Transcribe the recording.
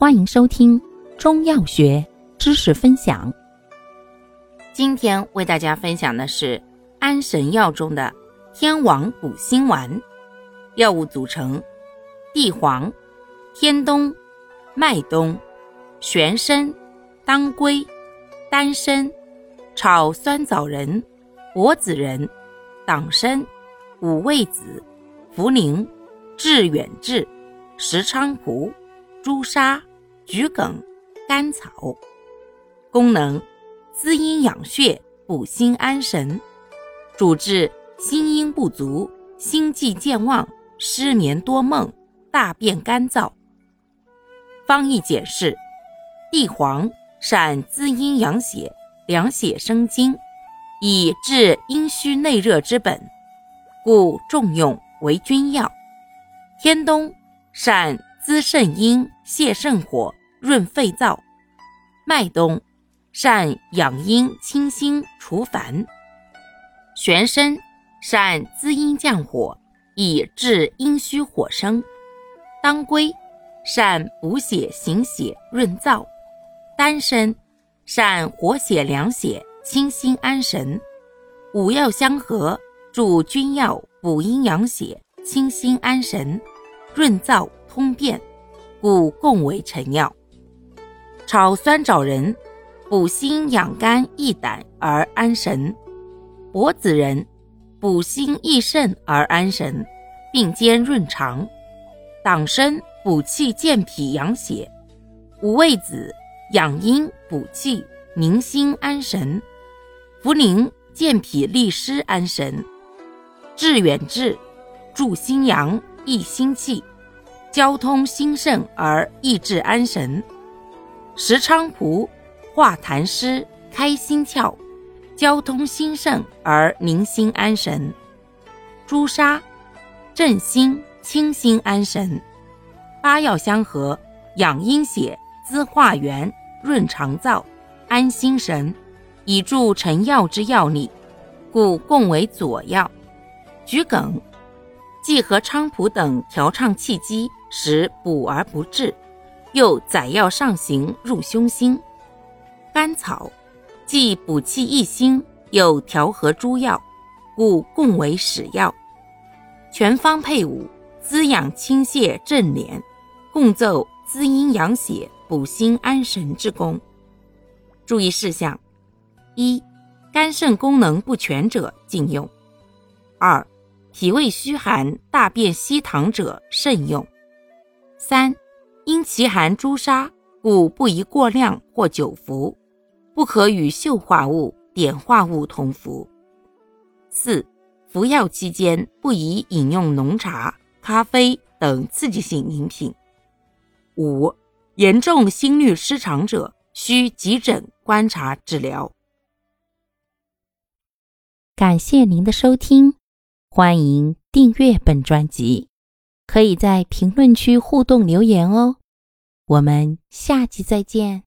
欢迎收听中药学知识分享。今天为大家分享的是安神药中的天王补心丸。药物组成：地黄、天冬、麦冬、玄参、当归、丹参、炒酸枣仁、柏子仁、党参、五味子、茯苓、致远志、石菖蒲、朱砂。桔梗、甘草，功能滋阴养血、补心安神，主治心阴不足、心悸健忘、失眠多梦、大便干燥。方义解释：地黄善滋阴养血、凉血生津，以治阴虚内热之本，故重用为君药。天冬善滋肾阴、泻肾火。润肺燥，麦冬善养阴清心除烦，玄参善滋阴降火，以治阴虚火生，当归善补血行血润燥，丹参善活血凉血清心安神，五药相合助君药补阴养血清心安神，润燥通便，故共为臣药。炒酸枣仁，补心养肝益胆而安神；柏子仁，补心益肾而安神，并兼润肠；党参补气健脾养血；五味子养阴补气宁心安神；茯苓健脾利湿安神；致远志助心阳益心气，交通心肾而益智安神。石菖蒲化痰湿、开心窍，交通心肾而宁心安神；朱砂镇心、清心安神。八药相合，养阴血、滋化元、润肠燥、安心神，以助成药之药力，故共为佐药。桔梗既和菖蒲等调畅气机，使补而不滞。又载药上行入胸心，甘草既补气益心，又调和诸药，故共为使药。全方配伍，滋养清泻镇连，共奏滋阴养血、补心安神之功。注意事项：一、肝肾功能不全者禁用；二、脾胃虚寒、大便稀溏者慎用；三。因其含朱砂，故不宜过量或久服，不可与溴化物、碘化物同服。四、服药期间不宜饮用浓茶、咖啡等刺激性饮品。五、严重心律失常者需急诊观察治疗。感谢您的收听，欢迎订阅本专辑。可以在评论区互动留言哦，我们下期再见。